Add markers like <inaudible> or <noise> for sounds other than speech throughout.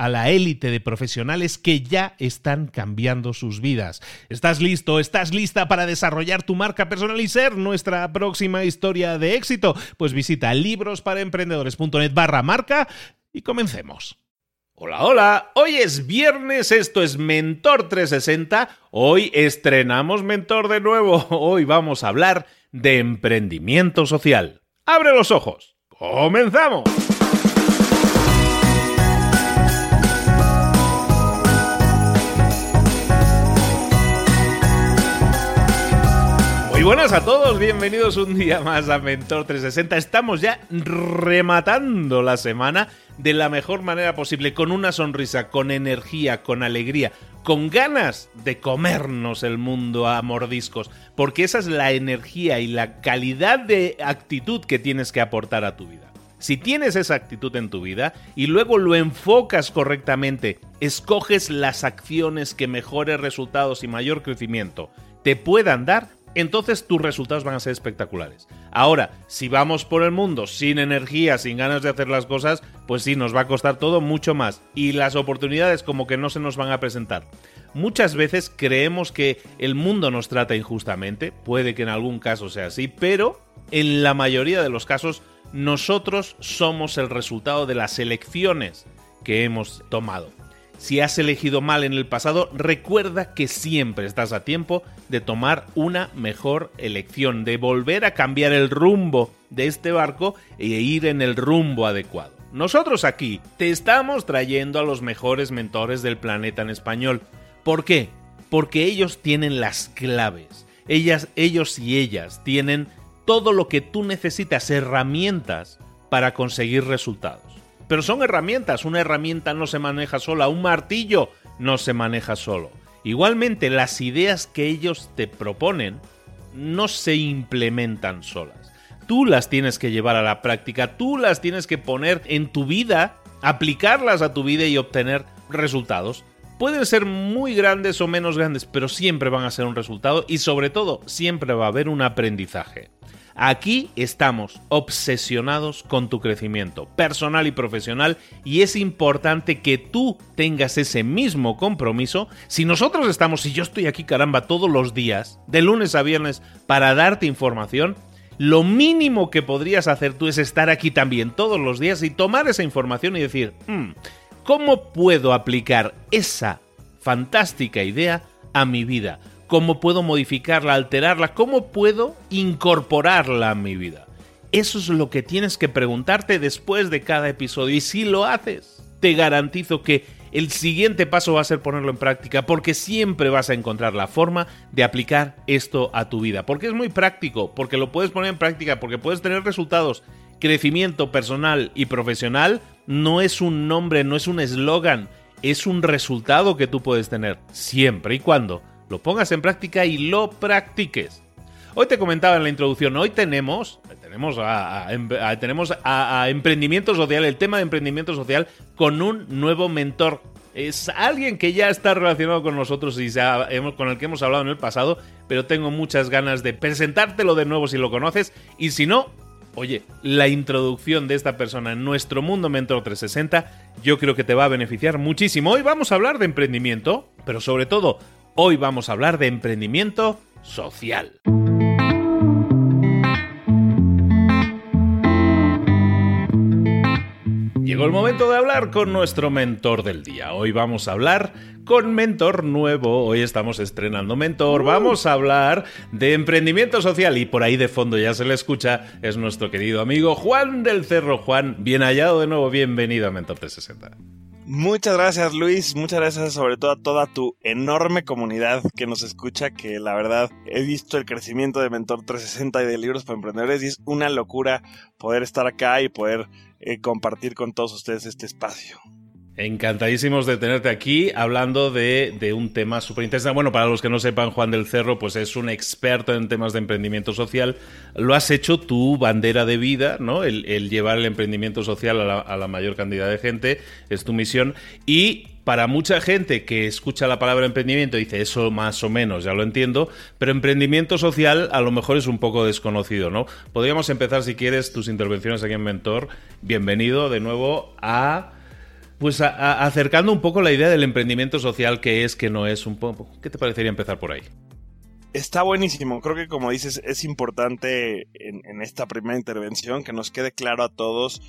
a la élite de profesionales que ya están cambiando sus vidas. ¿Estás listo? ¿Estás lista para desarrollar tu marca personal y ser nuestra próxima historia de éxito? Pues visita librosparaemprendedores.net barra marca y comencemos. Hola, hola, hoy es viernes, esto es Mentor 360, hoy estrenamos Mentor de nuevo, <laughs> hoy vamos a hablar de emprendimiento social. ¡Abre los ojos! ¡Comenzamos! Muy buenas a todos, bienvenidos un día más a Mentor 360. Estamos ya rematando la semana de la mejor manera posible, con una sonrisa, con energía, con alegría, con ganas de comernos el mundo a mordiscos, porque esa es la energía y la calidad de actitud que tienes que aportar a tu vida. Si tienes esa actitud en tu vida y luego lo enfocas correctamente, escoges las acciones que mejores resultados y mayor crecimiento te puedan dar, entonces tus resultados van a ser espectaculares. Ahora, si vamos por el mundo sin energía, sin ganas de hacer las cosas, pues sí, nos va a costar todo mucho más y las oportunidades como que no se nos van a presentar. Muchas veces creemos que el mundo nos trata injustamente, puede que en algún caso sea así, pero en la mayoría de los casos nosotros somos el resultado de las elecciones que hemos tomado. Si has elegido mal en el pasado, recuerda que siempre estás a tiempo de tomar una mejor elección, de volver a cambiar el rumbo de este barco e ir en el rumbo adecuado. Nosotros aquí te estamos trayendo a los mejores mentores del planeta en español. ¿Por qué? Porque ellos tienen las claves. Ellas, ellos y ellas tienen todo lo que tú necesitas, herramientas para conseguir resultados. Pero son herramientas, una herramienta no se maneja sola, un martillo no se maneja solo. Igualmente, las ideas que ellos te proponen no se implementan solas. Tú las tienes que llevar a la práctica, tú las tienes que poner en tu vida, aplicarlas a tu vida y obtener resultados. Pueden ser muy grandes o menos grandes, pero siempre van a ser un resultado y sobre todo siempre va a haber un aprendizaje. Aquí estamos obsesionados con tu crecimiento personal y profesional y es importante que tú tengas ese mismo compromiso. Si nosotros estamos, si yo estoy aquí caramba todos los días, de lunes a viernes, para darte información, lo mínimo que podrías hacer tú es estar aquí también todos los días y tomar esa información y decir, hmm, ¿cómo puedo aplicar esa fantástica idea a mi vida? Cómo puedo modificarla, alterarla, cómo puedo incorporarla a mi vida. Eso es lo que tienes que preguntarte después de cada episodio y si lo haces, te garantizo que el siguiente paso va a ser ponerlo en práctica porque siempre vas a encontrar la forma de aplicar esto a tu vida. Porque es muy práctico, porque lo puedes poner en práctica, porque puedes tener resultados. Crecimiento personal y profesional no es un nombre, no es un eslogan, es un resultado que tú puedes tener siempre y cuando lo pongas en práctica y lo practiques. Hoy te comentaba en la introducción, hoy tenemos, tenemos a, tenemos a emprendimiento social, el tema de emprendimiento social con un nuevo mentor es alguien que ya está relacionado con nosotros y con el que hemos hablado en el pasado, pero tengo muchas ganas de presentártelo de nuevo si lo conoces y si no, oye, la introducción de esta persona en nuestro mundo Mentor 360 yo creo que te va a beneficiar muchísimo. Hoy vamos a hablar de emprendimiento, pero sobre todo, hoy vamos a hablar de emprendimiento social. Llegó el momento de hablar con nuestro mentor del día. Hoy vamos a hablar con mentor nuevo. Hoy estamos estrenando mentor. Vamos a hablar de emprendimiento social y por ahí de fondo ya se le escucha es nuestro querido amigo Juan del Cerro. Juan, bien hallado de nuevo. Bienvenido a Mentor 360. Muchas gracias Luis, muchas gracias sobre todo a toda tu enorme comunidad que nos escucha, que la verdad he visto el crecimiento de Mentor 360 y de libros para emprendedores y es una locura poder estar acá y poder eh, compartir con todos ustedes este espacio. Encantadísimos de tenerte aquí hablando de, un tema súper interesante. Bueno, para los que no sepan, Juan del Cerro, pues es un experto en temas de emprendimiento social. Lo has hecho tu bandera de vida, ¿no? El, llevar el emprendimiento social a la, a la, mayor cantidad de gente, es tu misión. Y para mucha gente que escucha la palabra emprendimiento dice eso más o menos, ya lo entiendo, pero emprendimiento social a lo mejor es un poco desconocido, ¿no? Podríamos empezar, si quieres, tus intervenciones aquí en Mentor. Bienvenido de nuevo a pues acercando un poco la idea del emprendimiento social, que es, que no es un poco. ¿Qué te parecería empezar por ahí? Está buenísimo. Creo que como dices, es importante en, esta primera intervención que nos quede claro a todos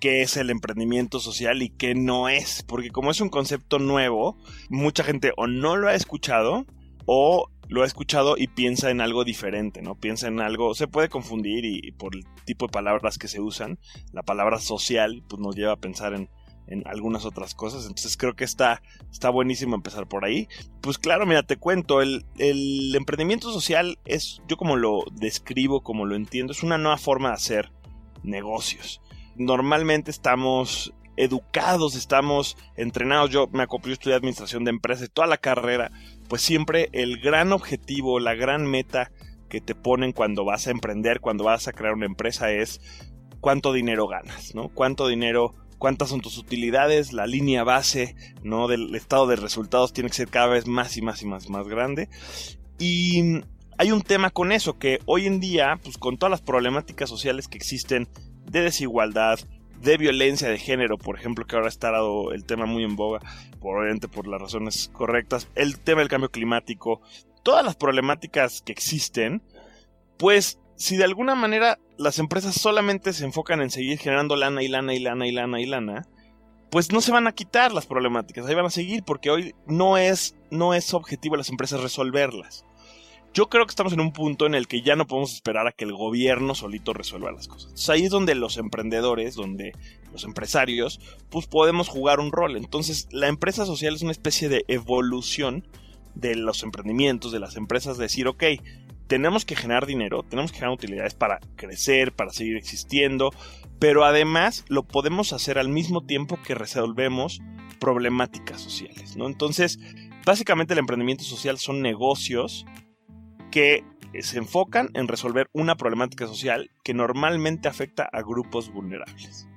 qué es el emprendimiento social y qué no es. Porque como es un concepto nuevo, mucha gente o no lo ha escuchado o lo ha escuchado y piensa en algo diferente, ¿no? Piensa en algo, se puede confundir y, y por el tipo de palabras que se usan, la palabra social pues nos lleva a pensar en en algunas otras cosas. Entonces creo que está, está buenísimo empezar por ahí. Pues claro, mira, te cuento, el, el emprendimiento social es, yo como lo describo, como lo entiendo, es una nueva forma de hacer negocios. Normalmente estamos educados, estamos entrenados. Yo me acoplé, estudié administración de empresas y toda la carrera, pues siempre el gran objetivo, la gran meta que te ponen cuando vas a emprender, cuando vas a crear una empresa es cuánto dinero ganas, ¿no? Cuánto dinero cuántas son tus utilidades, la línea base ¿no? del estado de resultados tiene que ser cada vez más y más y más, más grande. Y hay un tema con eso, que hoy en día, pues con todas las problemáticas sociales que existen de desigualdad, de violencia de género, por ejemplo, que ahora está dado el tema muy en boga, probablemente por las razones correctas, el tema del cambio climático, todas las problemáticas que existen, pues si de alguna manera las empresas solamente se enfocan en seguir generando lana y lana y lana y lana y lana, pues no se van a quitar las problemáticas, ahí van a seguir porque hoy no es, no es objetivo de las empresas resolverlas. Yo creo que estamos en un punto en el que ya no podemos esperar a que el gobierno solito resuelva las cosas. ahí es donde los emprendedores, donde los empresarios, pues podemos jugar un rol. Entonces, la empresa social es una especie de evolución de los emprendimientos, de las empresas, decir, ok, tenemos que generar dinero, tenemos que generar utilidades para crecer, para seguir existiendo, pero además lo podemos hacer al mismo tiempo que resolvemos problemáticas sociales, ¿no? Entonces, básicamente el emprendimiento social son negocios que se enfocan en resolver una problemática social que normalmente afecta a grupos vulnerables.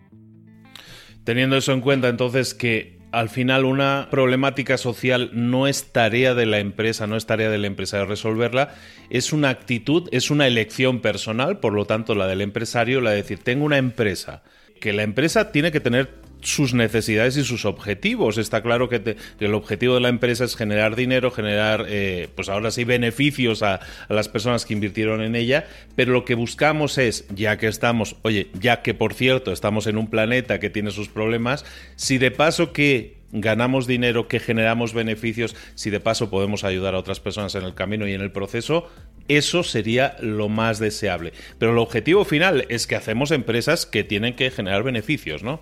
Teniendo eso en cuenta, entonces, que al final una problemática social no es tarea de la empresa, no es tarea del empresario resolverla, es una actitud, es una elección personal, por lo tanto la del empresario, la de decir, tengo una empresa, que la empresa tiene que tener sus necesidades y sus objetivos. Está claro que, el objetivo de la empresa es generar dinero, generar, eh, pues ahora sí, beneficios a, a, las personas que invirtieron en ella, pero lo que buscamos es, ya que estamos, oye, ya que por cierto estamos en un planeta que tiene sus problemas, si de paso que ganamos dinero, que generamos beneficios, si de paso podemos ayudar a otras personas en el camino y en el proceso, eso sería lo más deseable. Pero el objetivo final es que hacemos empresas que tienen que generar beneficios, ¿no?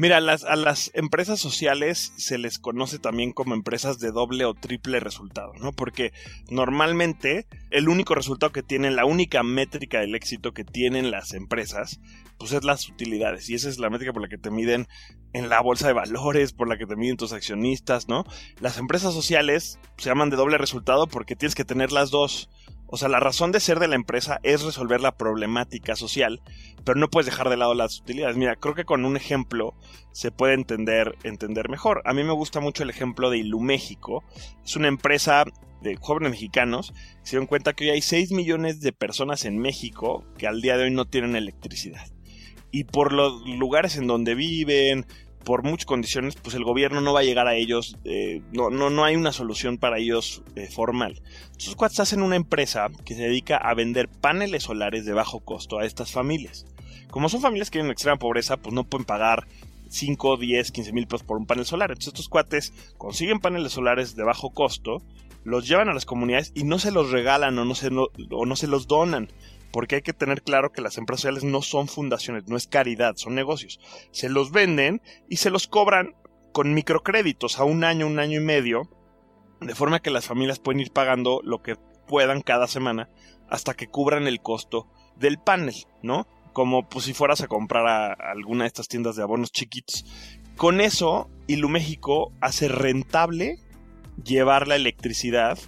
Mira, a las empresas sociales se les conoce también como empresas de doble o triple resultado, ¿no? Porque normalmente el único resultado que tienen, la única métrica del éxito que tienen las empresas, pues es las utilidades. Y esa es la métrica por la que te miden en la bolsa de valores, por la que te miden tus accionistas, ¿no? Las empresas sociales se llaman de doble resultado porque tienes que tener las dos O sea, la razón de ser de la empresa es resolver la problemática social, pero no puedes dejar de lado las utilidades. Mira, creo que con un ejemplo se puede entender, entender mejor. A mí me gusta mucho el ejemplo de Iluméxico. Es una empresa de jóvenes mexicanos se dieron cuenta que hoy hay 6 millones de personas en México que al día de hoy no tienen electricidad. Y por los lugares en donde viven, por muchas condiciones, pues el gobierno no va a llegar a ellos, eh, no, no, no hay una solución para ellos eh, formal. Entonces, cuates hacen una empresa que se dedica a vender paneles solares de bajo costo a estas familias. Como son familias que viven en extrema pobreza, pues no pueden pagar 5, 10, 15 mil pesos por un panel solar. Entonces estos cuates consiguen paneles solares de bajo costo, los llevan a las comunidades y no se los regalan o no se, o no se los donan porque hay que tener claro que las empresas sociales no son fundaciones, no es caridad, son negocios. Se los venden y se los cobran con microcréditos a un año, un año y medio, de forma que las familias pueden ir pagando lo que puedan cada semana hasta que cubran el costo del panel, ¿no? Como pues, si fueras a comprar a alguna de estas tiendas de abonos chiquitos. Con eso, Iluméxico hace rentable llevar la electricidad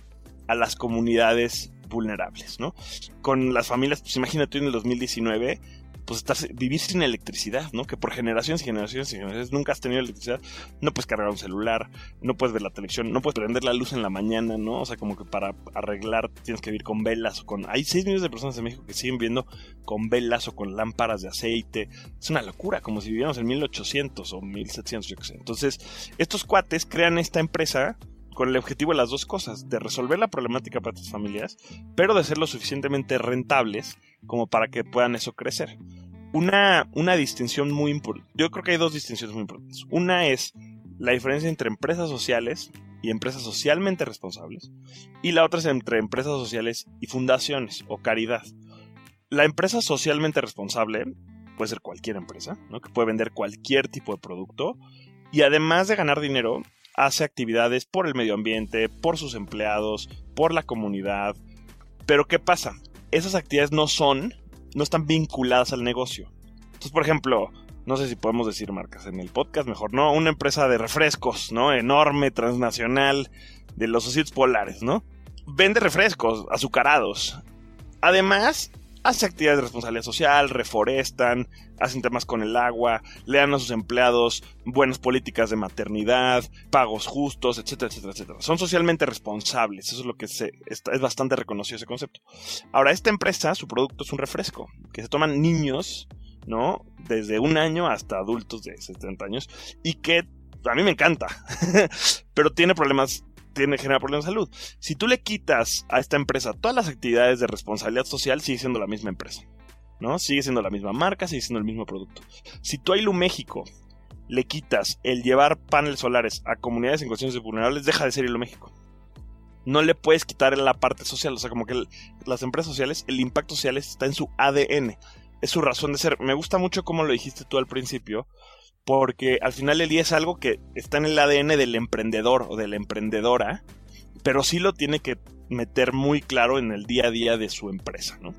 a las comunidades vulnerables, ¿no? Con las familias, pues imagínate en el 2019, pues estás, vivir sin electricidad, ¿no? Que por generaciones y generaciones y generaciones nunca has tenido electricidad, no puedes cargar un celular, no puedes ver la televisión, no puedes prender la luz en la mañana, ¿no? O sea, como que para arreglar tienes que vivir con velas o con... Hay 6 millones de personas en México que siguen viviendo con velas o con lámparas de aceite. Es una locura, como si viviéramos en 1800 o 1700, yo qué sé. Entonces, estos cuates crean esta empresa con el objetivo de las dos cosas, de resolver la problemática para tus familias, pero de ser lo suficientemente rentables como para que puedan eso crecer. Una, una distinción muy importante, yo creo que hay dos distinciones muy importantes. Una es la diferencia entre empresas sociales y empresas socialmente responsables, y la otra es entre empresas sociales y fundaciones o caridad. La empresa socialmente responsable puede ser cualquier empresa, ¿no? que puede vender cualquier tipo de producto, y además de ganar dinero, hace actividades por el medio ambiente, por sus empleados, por la comunidad. Pero ¿qué pasa? Esas actividades no son, no están vinculadas al negocio. Entonces, por ejemplo, no sé si podemos decir marcas en el podcast, mejor no, una empresa de refrescos, ¿no? Enorme, transnacional, de los ositos polares, ¿no? Vende refrescos azucarados. Además, hace actividades de responsabilidad social, reforestan, hacen temas con el agua, le dan a sus empleados buenas políticas de maternidad, pagos justos, etcétera, etcétera, etcétera. Son socialmente responsables, eso es lo que se, es bastante reconocido ese concepto. Ahora, esta empresa, su producto es un refresco, que se toman niños, ¿no? Desde un año hasta adultos de 70 años, y que a mí me encanta, <laughs> pero tiene problemas tiene, genera problemas de salud. Si tú le quitas a esta empresa todas las actividades de responsabilidad social, sigue siendo la misma empresa. ¿no? Sigue siendo la misma marca, sigue siendo el mismo producto. Si tú a Ilu México le quitas el llevar paneles solares a comunidades en de vulnerables, deja de ser Ilu México. No le puedes quitar la parte social, o sea, como que las empresas sociales, el impacto social está en su ADN, es su razón de ser. Me gusta mucho como lo dijiste tú al principio, porque al final el día es algo que está en el ADN del emprendedor o de la emprendedora, pero sí lo tiene que meter muy claro en el día a día de su empresa, ¿no?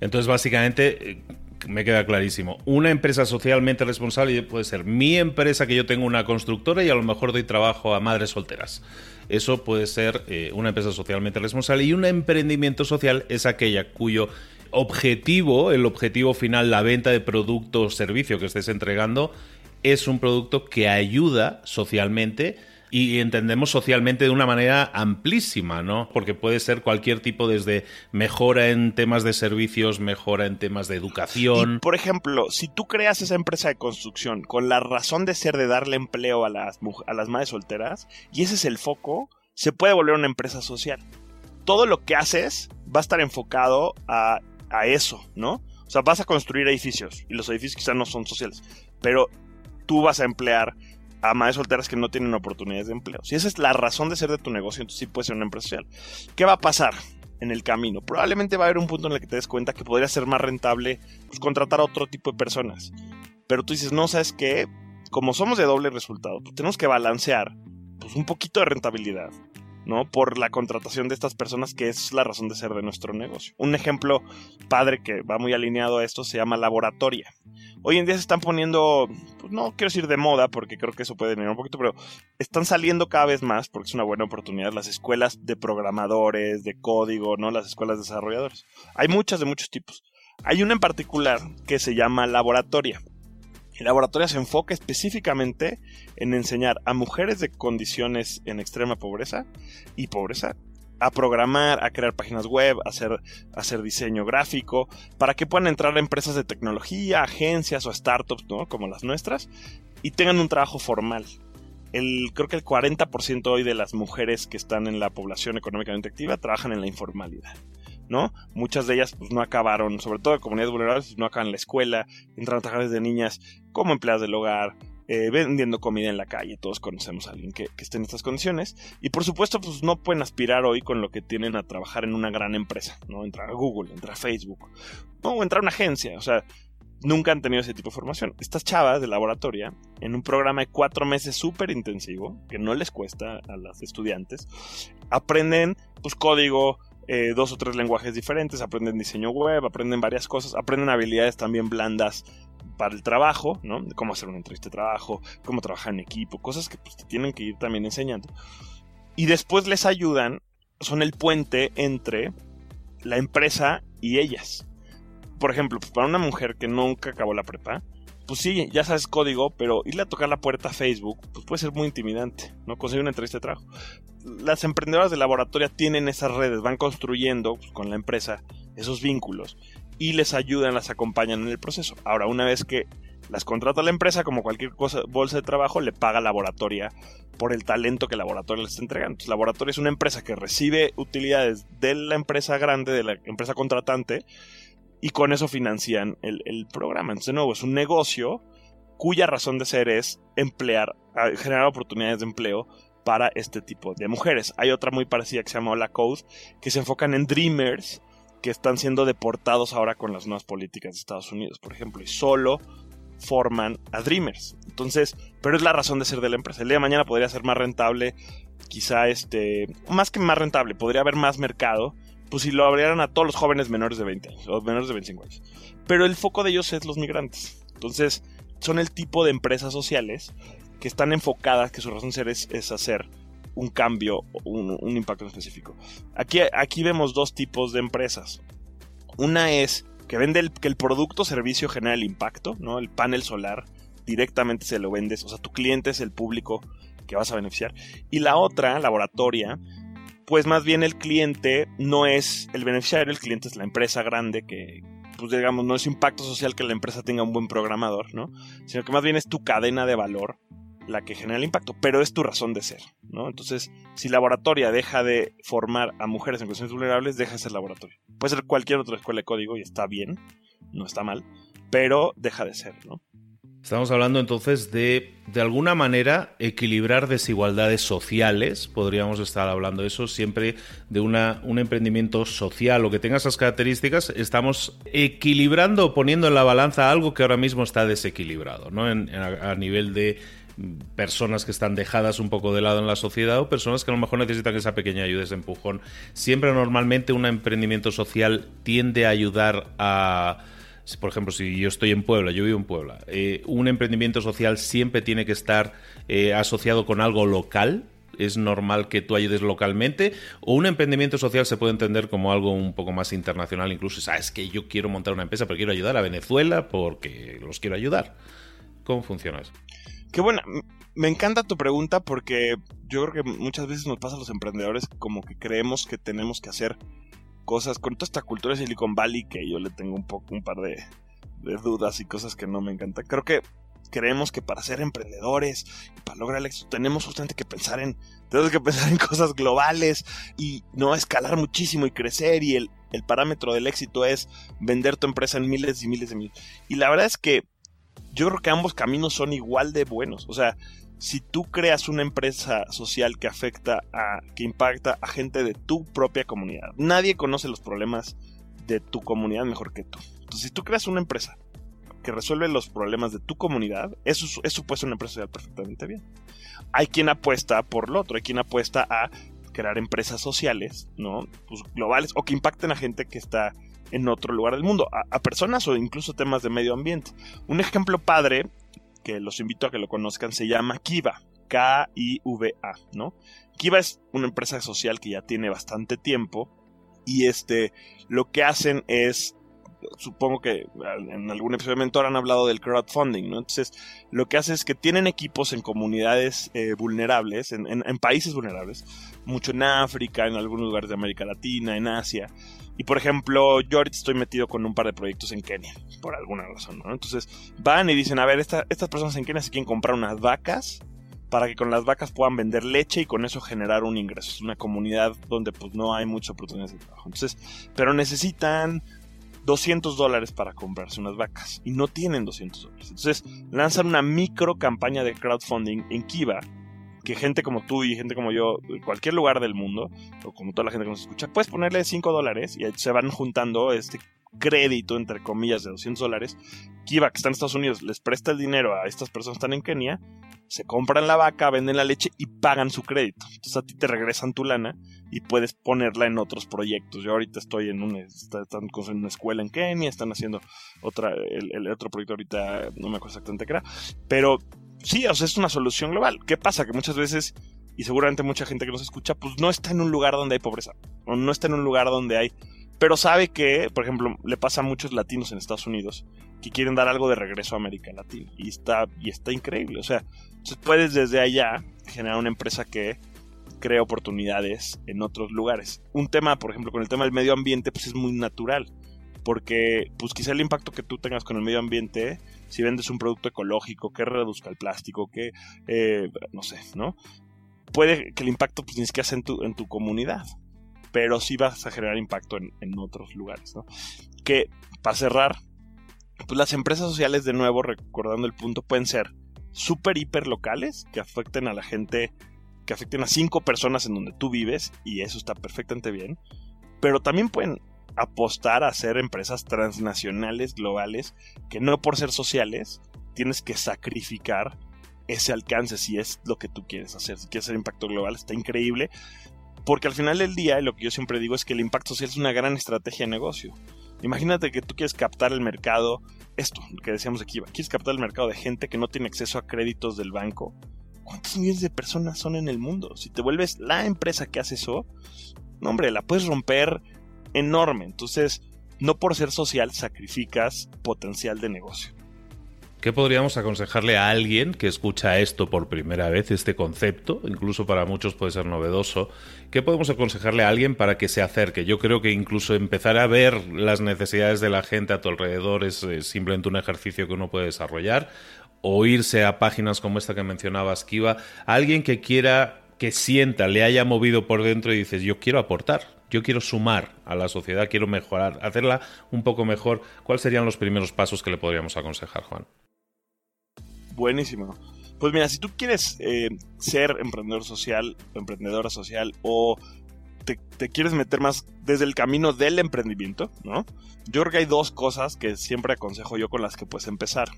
Entonces, básicamente, eh, me queda clarísimo. Una empresa socialmente responsable puede ser mi empresa que yo tengo una constructora y a lo mejor doy trabajo a madres solteras. Eso puede ser eh, una empresa socialmente responsable y un emprendimiento social es aquella cuyo objetivo, el objetivo final, la venta de producto o servicio que estés entregando, es un producto que ayuda socialmente y entendemos socialmente de una manera amplísima, ¿no? Porque puede ser cualquier tipo desde mejora en temas de servicios, mejora en temas de educación. por ejemplo, si tú creas esa empresa de construcción con la razón de ser de darle empleo a las, a las madres solteras, y ese es el foco, se puede volver una empresa social. Todo lo que haces va a estar enfocado a a eso, ¿no? O sea, vas a construir edificios y los edificios quizás no son sociales, pero tú vas a emplear a madres solteras que no tienen oportunidades de empleo. Si esa es la razón de ser de tu negocio, entonces sí puede ser una empresa social. ¿Qué va a pasar en el camino? Probablemente va a haber un punto en el que te des cuenta que podría ser más rentable pues, contratar a otro tipo de personas. Pero tú dices, no, ¿sabes qué? Como somos de doble resultado, tenemos que balancear pues, un poquito de rentabilidad ¿no? Por la contratación de estas personas que es la razón de ser de nuestro negocio. Un ejemplo padre que va muy alineado a esto se llama laboratoria. Hoy en día se están poniendo, pues no quiero decir de moda porque creo que eso puede venir un poquito, pero están saliendo cada vez más porque es una buena oportunidad las escuelas de programadores, de código, ¿no? Las escuelas de desarrolladores. Hay muchas de muchos tipos. Hay una en particular que se llama laboratoria. El laboratorio se enfoca específicamente en enseñar a mujeres de condiciones en extrema pobreza y pobreza a programar, a crear páginas web, a hacer, hacer diseño gráfico, para que puedan entrar a empresas de tecnología, agencias o startups. Como las nuestras, y tengan un trabajo formal. El, creo que el 40% hoy de las mujeres que están en la población económicamente activa trabajan en la informalidad. ¿No? Muchas de ellas pues, no acabaron, sobre todo en comunidades vulnerables, pues, no acaban la escuela, entran a trabajar desde niñas como empleadas del hogar, eh, vendiendo comida en la calle. Todos conocemos a alguien que, esté en estas condiciones. Y por supuesto, pues no pueden aspirar hoy con lo que tienen a trabajar en una gran empresa, ¿no? Entrar a Google, entrar a Facebook, o entrar a una agencia. O sea, nunca han tenido ese tipo de formación. Estas chavas de laboratorio, en un programa de cuatro meses súper intensivo, que no les cuesta a las estudiantes, aprenden pues código, eh, dos o tres lenguajes diferentes, aprenden diseño web, aprenden varias cosas, aprenden habilidades también blandas para el trabajo, ¿no? Cómo hacer una entrevista de trabajo, cómo trabajar en equipo, cosas que pues, te tienen que ir también enseñando. Y después les ayudan, son el puente entre la empresa y ellas. Por ejemplo, pues, para una mujer que nunca acabó la prepa, pues sí, ya sabes código, pero irle a tocar la puerta a Facebook, pues puede ser muy intimidante, ¿no? Conseguir una entrevista de trabajo las emprendedoras de laboratorio tienen esas redes, van construyendo pues, con la empresa esos vínculos y les ayudan, las acompañan en el proceso. Ahora, una vez que las contrata la empresa, como cualquier cosa, bolsa de trabajo, le paga laboratoria por el talento que laboratorio les está entregando. Entonces, laboratorio es una empresa que recibe utilidades de la empresa grande, de la empresa contratante, y con eso financian el, programa. Entonces, de nuevo, es un negocio cuya razón de ser es emplear, generar oportunidades de empleo para este tipo de mujeres. Hay otra muy parecida que se llama La Code, que se enfocan en Dreamers, que están siendo deportados ahora con las nuevas políticas de Estados Unidos, por ejemplo, y solo forman a Dreamers. Entonces, pero es la razón de ser de la empresa. El día de mañana podría ser más rentable, quizá este, más que más rentable, podría haber más mercado, pues si lo abrieran a todos los jóvenes menores de 20 años, o menores de 25 años. Pero el foco de ellos es los migrantes. Entonces, son el tipo de empresas sociales que están enfocadas, que su razón de ser es, hacer un cambio, un, un impacto específico. Aquí, aquí vemos dos tipos de empresas. Una es que vende el, que el producto o servicio genera el impacto, ¿no? El panel solar directamente se lo vendes, o sea, tu cliente es el público que vas a beneficiar. Y la otra, laboratoria, pues más bien el cliente no es el beneficiario, el cliente es la empresa grande que, pues digamos, no es impacto social que la empresa tenga un buen programador, ¿no? Sino que más bien es tu cadena de valor la que genera el impacto, pero es tu razón de ser, ¿no? Entonces, si laboratoria deja de formar a mujeres en cuestiones vulnerables, deja de ser laboratorio. Puede ser cualquier otra escuela de código y está bien, no está mal, pero deja de ser, ¿no? Estamos hablando entonces de, de alguna manera, equilibrar desigualdades sociales. Podríamos estar hablando de eso siempre de una, un emprendimiento social o que tenga esas características. Estamos equilibrando, poniendo en la balanza algo que ahora mismo está desequilibrado, ¿no? a nivel de personas que están dejadas un poco de lado en la sociedad o personas que a lo mejor necesitan esa pequeña ayuda, ese empujón. Siempre normalmente un emprendimiento social tiende a ayudar a... Por ejemplo, si yo estoy en Puebla, yo vivo en Puebla, eh, un emprendimiento social siempre tiene que estar eh, asociado con algo local, es normal que tú ayudes localmente. O un emprendimiento social se puede entender como algo un poco más internacional incluso sabes que yo quiero montar una empresa pero quiero ayudar a Venezuela porque los quiero ayudar cómo funciona eso Qué buena. Me encanta tu pregunta porque yo creo que muchas veces nos pasa a los emprendedores como que creemos que tenemos que hacer cosas con toda esta cultura de Silicon Valley que yo le tengo un poco un par de, dudas y cosas que no me encantan. Creo que creemos que para ser emprendedores y para lograr el éxito tenemos justamente que pensar en tenemos que pensar en cosas globales y no escalar muchísimo y crecer y el, el parámetro del éxito es vender tu empresa en miles y miles de millones. Y la verdad es que yo creo que ambos caminos son igual de buenos. O sea, si tú creas una empresa social que afecta a, que impacta a gente de tu propia comunidad, nadie conoce los problemas de tu comunidad mejor que tú. Entonces, si tú creas una empresa que resuelve los problemas de tu comunidad, eso, eso una empresa social perfectamente bien. Hay quien apuesta por lo otro, hay quien apuesta a crear empresas sociales, ¿no? Pues globales o que impacten a gente que está en otro lugar del mundo, a, personas o incluso temas de medio ambiente. Un ejemplo padre que los invito a que lo conozcan se llama Kiva, K-I-V-A, ¿no? Kiva es una empresa social que ya tiene bastante tiempo y este lo que hacen es supongo que en algún episodio de Mentor han hablado del crowdfunding, ¿no? Entonces, lo que hace es que tienen equipos en comunidades eh, vulnerables, en, países vulnerables, mucho en África, en algunos lugares de América Latina, en Asia. Y por ejemplo, yo ahorita estoy metido con un par de proyectos en Kenia, por alguna razón, ¿no? Entonces, van y dicen, a ver, estas personas en Kenia se quieren comprar unas vacas para que con las vacas puedan vender leche y con eso generar un ingreso. Es una comunidad donde pues no hay mucha oportunidad de trabajo. Entonces, pero necesitan 200 dólares para comprarse unas vacas y no tienen 200 dólares. Entonces lanzan una micro campaña de crowdfunding en Kiva que gente como tú y gente como yo, de cualquier lugar del mundo, o como toda la gente que nos escucha, puedes ponerle 5 dólares y se van juntando este crédito, entre comillas, de 200 dólares. Kiva, que está en Estados Unidos, les presta el dinero a estas personas que están en Kenia se compran la vaca, venden la leche y pagan su crédito. Entonces a ti te regresan tu lana y puedes ponerla en otros proyectos. Yo ahorita estoy en una, están en una escuela en Kenia, están haciendo otra, el, otro proyecto ahorita, no me acuerdo exactamente qué era, pero sí, o sea, es una solución global. ¿Qué pasa? Que muchas veces, y seguramente mucha gente que nos escucha, pues no está en un lugar donde hay pobreza, o no está en un lugar donde hay pero sabe que, por ejemplo, le pasa a muchos latinos en Estados Unidos que quieren dar algo de regreso a América Latina. Y está, y está increíble. O sea, puedes desde allá generar una empresa que cree oportunidades en otros lugares. Un tema, por ejemplo, con el tema del medio ambiente, pues es muy natural. Porque, pues quizá el impacto que tú tengas con el medio ambiente, si vendes un producto ecológico que reduzca el plástico, que, eh, no sé, ¿no? Puede que el impacto, pues ni siquiera sea en tu, en tu comunidad pero sí vas a generar impacto en, otros lugares, ¿no? Que, para cerrar, pues las empresas sociales, de nuevo, recordando el punto, pueden ser súper, hiper locales, que afecten a la gente, que afecten a cinco personas en donde tú vives, y eso está perfectamente bien, pero también pueden apostar a ser empresas transnacionales, globales, que no por ser sociales, tienes que sacrificar ese alcance si es lo que tú quieres hacer. Si quieres hacer impacto global, está increíble. Porque al final del día, lo que yo siempre digo es que el impacto social es una gran estrategia de negocio. Imagínate que tú quieres captar el mercado, esto que decíamos aquí, quieres captar el mercado de gente que no tiene acceso a créditos del banco. ¿Cuántos millones de personas son en el mundo? Si te vuelves la empresa que hace eso, no hombre, la puedes romper enorme. Entonces, no por ser social sacrificas potencial de negocio. ¿Qué podríamos aconsejarle a alguien que escucha esto por primera vez, este concepto? Incluso para muchos puede ser novedoso. ¿Qué podemos aconsejarle a alguien para que se acerque? Yo creo que incluso empezar a ver las necesidades de la gente a tu alrededor es, simplemente un ejercicio que uno puede desarrollar. O irse a páginas como esta que mencionabas, Kiva. Alguien que quiera, que sienta, le haya movido por dentro y dices, yo quiero aportar, yo quiero sumar a la sociedad, quiero mejorar, hacerla un poco mejor. ¿Cuáles serían los primeros pasos que le podríamos aconsejar, Juan? Buenísimo. Pues mira, si tú quieres eh, ser emprendedor social, emprendedora social o te, quieres meter más desde el camino del emprendimiento, ¿no? Yo creo que hay dos cosas que siempre aconsejo yo con las que puedes empezar.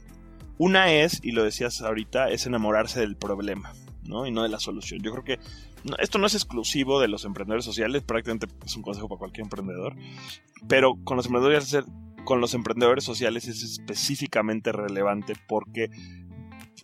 Una es, y lo decías ahorita, es enamorarse del problema, ¿no? Y no de la solución. Yo creo que esto no es exclusivo de los emprendedores sociales, prácticamente es un consejo para cualquier emprendedor, pero con los emprendedores, con los emprendedores sociales es específicamente relevante porque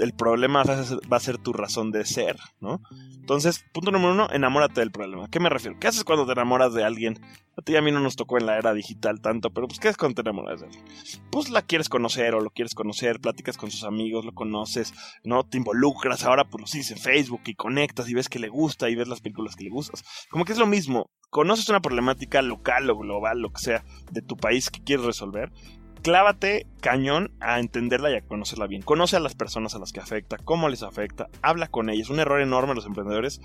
el problema va a ser tu razón de ser, ¿no? Entonces, punto número uno, enamórate del problema. ¿Qué me refiero? ¿Qué haces cuando te enamoras de alguien? A ti y a mí no nos tocó en la era digital tanto, pero pues ¿qué haces cuando te enamoras de alguien? Pues la quieres conocer o lo quieres conocer, platicas con sus amigos, lo conoces, ¿no? Te involucras, ahora pues lo sigues en Facebook y conectas y ves que le gusta y ves las películas que le gustas. Como que es lo mismo, conoces una problemática local o global, lo que sea, de tu país que quieres resolver clávate cañón a entenderla y a conocerla bien. Conoce a las personas a las que afecta, cómo les afecta, habla con ellas. Un error enorme de los emprendedores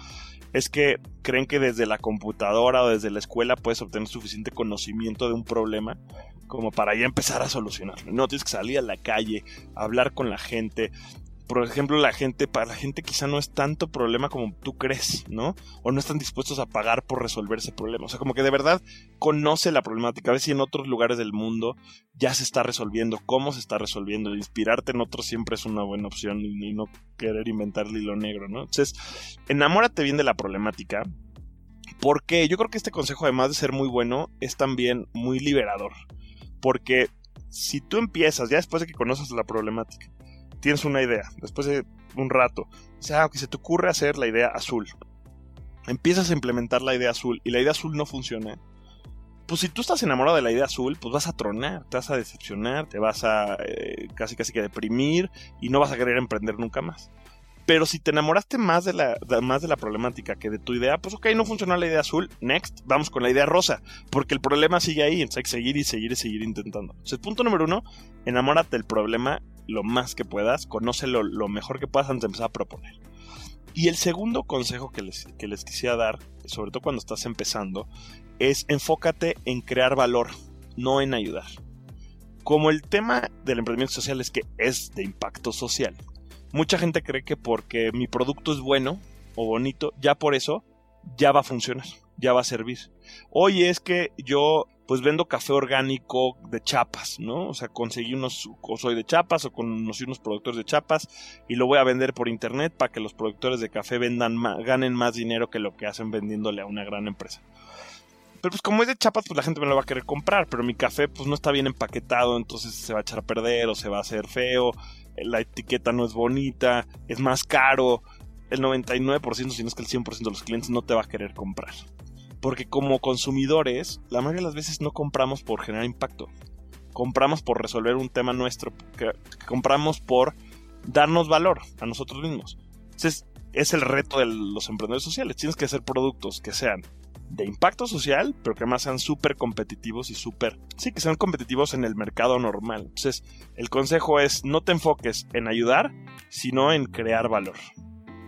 es que creen que desde la computadora o desde la escuela puedes obtener suficiente conocimiento de un problema como para ya empezar a solucionarlo. No, tienes que salir a la calle, hablar con la gente, por ejemplo, la gente, para la gente quizá no es tanto problema como tú crees, ¿no? O no están dispuestos a pagar por resolver ese problema. O sea, como que de verdad conoce la problemática. A ver si en otros lugares del mundo ya se está resolviendo, cómo se está resolviendo. Inspirarte en otros siempre es una buena opción y no querer inventar el hilo negro, ¿no? Entonces, enamórate bien de la problemática Porque yo creo que este consejo, además de ser muy bueno, es también muy liberador. Porque si tú empiezas, ya después de que conoces la problemática, tienes una idea, después de un rato, o sea, que se te ocurre hacer la idea azul, empiezas a implementar la idea azul y la idea azul no funciona, pues si tú estás enamorado de la idea azul, pues vas a tronar, te vas a decepcionar, te vas a eh, casi casi que deprimir y no vas a querer emprender nunca más. Pero si te enamoraste más de, la, más de la problemática que de tu idea, pues ok, no funcionó la idea azul, next, vamos con la idea rosa, porque el problema sigue ahí, entonces hay que seguir y seguir y seguir intentando. Entonces, punto número uno, enamórate del problema lo más que puedas, conócelo lo mejor que puedas antes de empezar a proponer. Y el segundo consejo que les, que les quisiera dar, sobre todo cuando estás empezando, es enfócate en crear valor, no en ayudar. Como el tema del emprendimiento social es que es de impacto social, mucha gente cree que porque mi producto es bueno o bonito, ya por eso ya va a funcionar, ya va a servir. Oye, es que yo pues vendo café orgánico de chapas, ¿no? O sea, conseguí unos, o soy de chapas o conocí unos productores de chapas y lo voy a vender por internet para que los productores de café vendan ganen más dinero que lo que hacen vendiéndole a una gran empresa. Pero pues como es de chapas, pues la gente me lo va a querer comprar, pero mi café pues no está bien empaquetado, entonces se va a echar a perder o se va a hacer feo, la etiqueta no es bonita, es más caro, el 99%, si no es que el 100% de los clientes no te va a querer comprar. Porque como consumidores, la mayoría de las veces no compramos por generar impacto. Compramos por resolver un tema nuestro, compramos por darnos valor a nosotros mismos. Entonces, es el reto de los emprendedores sociales. Tienes que hacer productos que sean de impacto social, pero que además sean súper competitivos y súper... Sí, que sean competitivos en el mercado normal. Entonces, el consejo es no te enfoques en ayudar, sino en crear valor.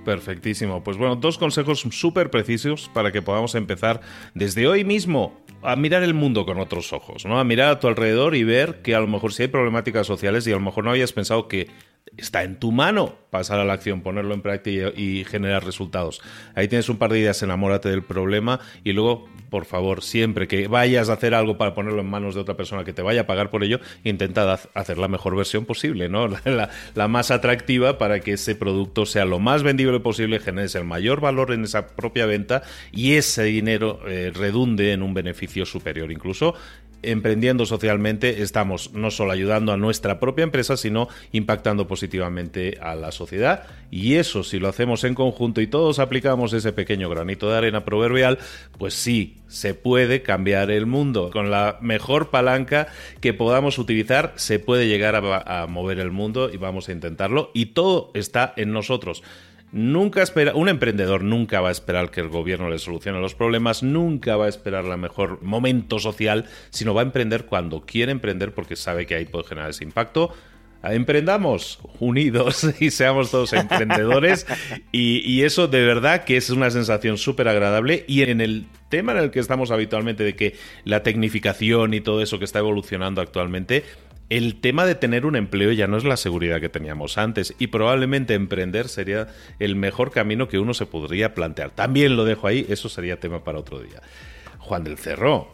Perfectísimo. Pues bueno, dos consejos súper precisos para que podamos empezar desde hoy mismo a mirar el mundo con otros ojos, ¿no? A mirar a tu alrededor y ver que a lo mejor si hay problemáticas sociales y a lo mejor no habías pensado que está en tu mano pasar a la acción, ponerlo en práctica y, generar resultados. Ahí tienes un par de ideas, enamórate del problema y luego, por favor, siempre que vayas a hacer algo para ponerlo en manos de otra persona que te vaya a pagar por ello, intenta hacer la mejor versión posible, ¿no? <laughs> La, más atractiva para que ese producto sea lo más vendible posible, generes el mayor valor en esa propia venta y ese dinero eh, redunde en un beneficio superior. Incluso emprendiendo socialmente estamos no solo ayudando a nuestra propia empresa, sino impactando positivamente a la sociedad. Y eso, si lo hacemos en conjunto y todos aplicamos ese pequeño granito de arena proverbial, pues sí, se puede cambiar el mundo. Con la mejor palanca que podamos utilizar, se puede llegar a, mover el mundo y vamos a intentarlo. Y todo está en nosotros. Nunca espera, un emprendedor nunca va a esperar que el gobierno le solucione los problemas, nunca va a esperar el mejor momento social, sino va a emprender cuando quiere emprender porque sabe que ahí puede generar ese impacto. Emprendamos unidos <laughs> y seamos todos emprendedores y, y eso de verdad que es una sensación súper agradable y en el tema en el que estamos habitualmente de que la tecnificación y todo eso que está evolucionando actualmente, el tema de tener un empleo ya no es la seguridad que teníamos antes y probablemente emprender sería el mejor camino que uno se podría plantear. También lo dejo ahí, eso sería tema para otro día. Juan del Cerro,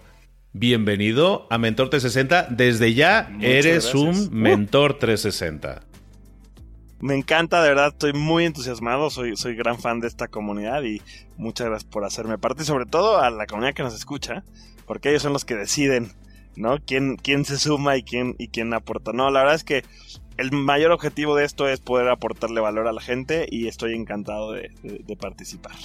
bienvenido a Mentor 360. Desde ya eres un Mentor 360. Me encanta, de verdad, estoy muy entusiasmado, soy, soy gran fan de esta comunidad y muchas gracias por hacerme parte y sobre todo a la comunidad que nos escucha, porque ellos son los que deciden ¿no? ¿Quién, quién se suma y quién, y quién aporta? No, la verdad es que el mayor objetivo de esto es poder aportarle valor a la gente y estoy encantado de, participar.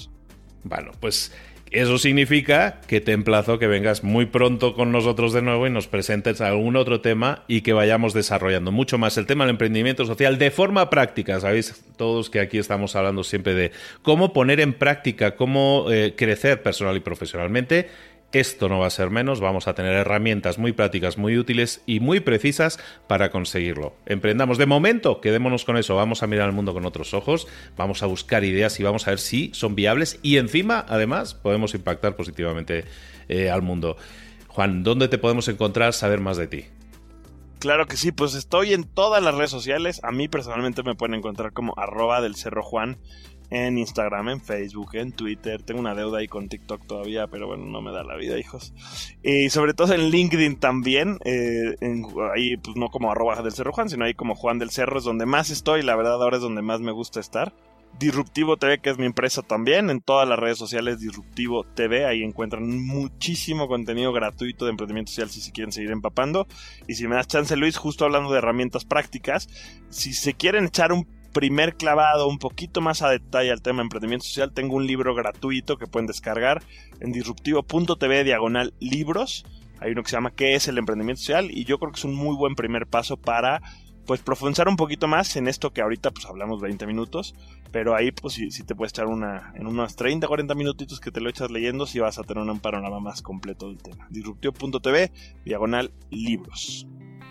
Bueno, pues eso significa que te emplazo que vengas muy pronto con nosotros de nuevo y nos presentes algún otro tema y que vayamos desarrollando mucho más el tema del emprendimiento social de forma práctica. Sabéis todos que aquí estamos hablando siempre de cómo poner en práctica, cómo eh, crecer personal y profesionalmente esto no va a ser menos, vamos a tener herramientas muy prácticas, muy útiles y muy precisas para conseguirlo. Emprendamos de momento, quedémonos con eso, vamos a mirar al mundo con otros ojos, vamos a buscar ideas y vamos a ver si son viables y encima, además, podemos impactar positivamente eh, al mundo. Juan, ¿dónde te podemos encontrar, saber más de ti? Claro que sí, pues estoy en todas las redes sociales. A mí personalmente me pueden encontrar como arroba del Cerro Juan en Instagram, en Facebook, en Twitter. Tengo una deuda ahí con TikTok todavía, pero bueno, no me da la vida, hijos. Y sobre todo en LinkedIn también. Eh, ahí, pues no como arroba del Cerro Juan, sino ahí como Juan del Cerro es donde más estoy. La verdad, ahora es donde más me gusta estar. Disruptivo TV, que es mi empresa también, en todas las redes sociales Disruptivo TV, ahí encuentran muchísimo contenido gratuito de emprendimiento social si se quieren seguir empapando. Y si me das chance, Luis, justo hablando de herramientas prácticas, si se quieren echar un primer clavado un poquito más a detalle al tema de emprendimiento social, tengo un libro gratuito que pueden descargar en disruptivo.tv diagonal libros. Hay uno que se llama ¿Qué es el emprendimiento social? Y yo creo que es un muy buen primer paso para pues profundizar un poquito más en esto que ahorita pues hablamos 20 minutos, pero ahí pues si, te puedes echar una, en unos 30, 40 minutitos que te lo echas leyendo, si vas a tener un panorama más completo del tema. Disruptio.tv, diagonal libros.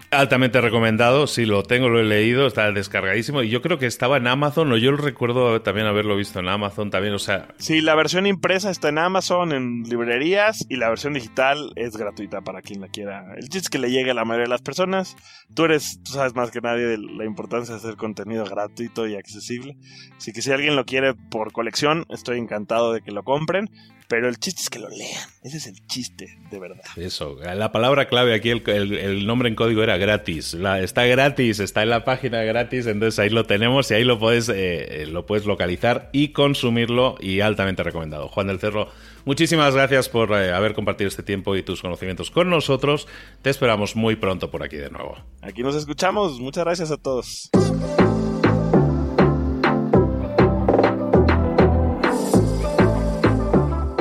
Altamente recomendado, sí lo tengo, lo he leído, está descargadísimo y yo creo que estaba en Amazon, o yo recuerdo también haberlo visto en Amazon también, o sea... Sí, la versión impresa está en Amazon, en librerías y la versión digital es gratuita para quien la quiera. El chiste es que le llegue a la mayoría de las personas. Tú eres, tú sabes más que nadie de la importancia de hacer contenido gratuito y accesible. Así que si alguien lo quiere por colección, estoy encantado de que lo compren. Pero el chiste es que lo lean. Ese es el chiste, de verdad. Eso. La palabra clave aquí, el, nombre en código era gratis. está gratis, está en la página gratis, entonces ahí lo tenemos y ahí lo puedes, eh, lo puedes localizar y consumirlo y altamente recomendado. Juan del Cerro, muchísimas gracias por eh, haber compartido este tiempo y tus conocimientos con nosotros. Te esperamos muy pronto por aquí de nuevo. Aquí nos escuchamos. Muchas gracias a todos.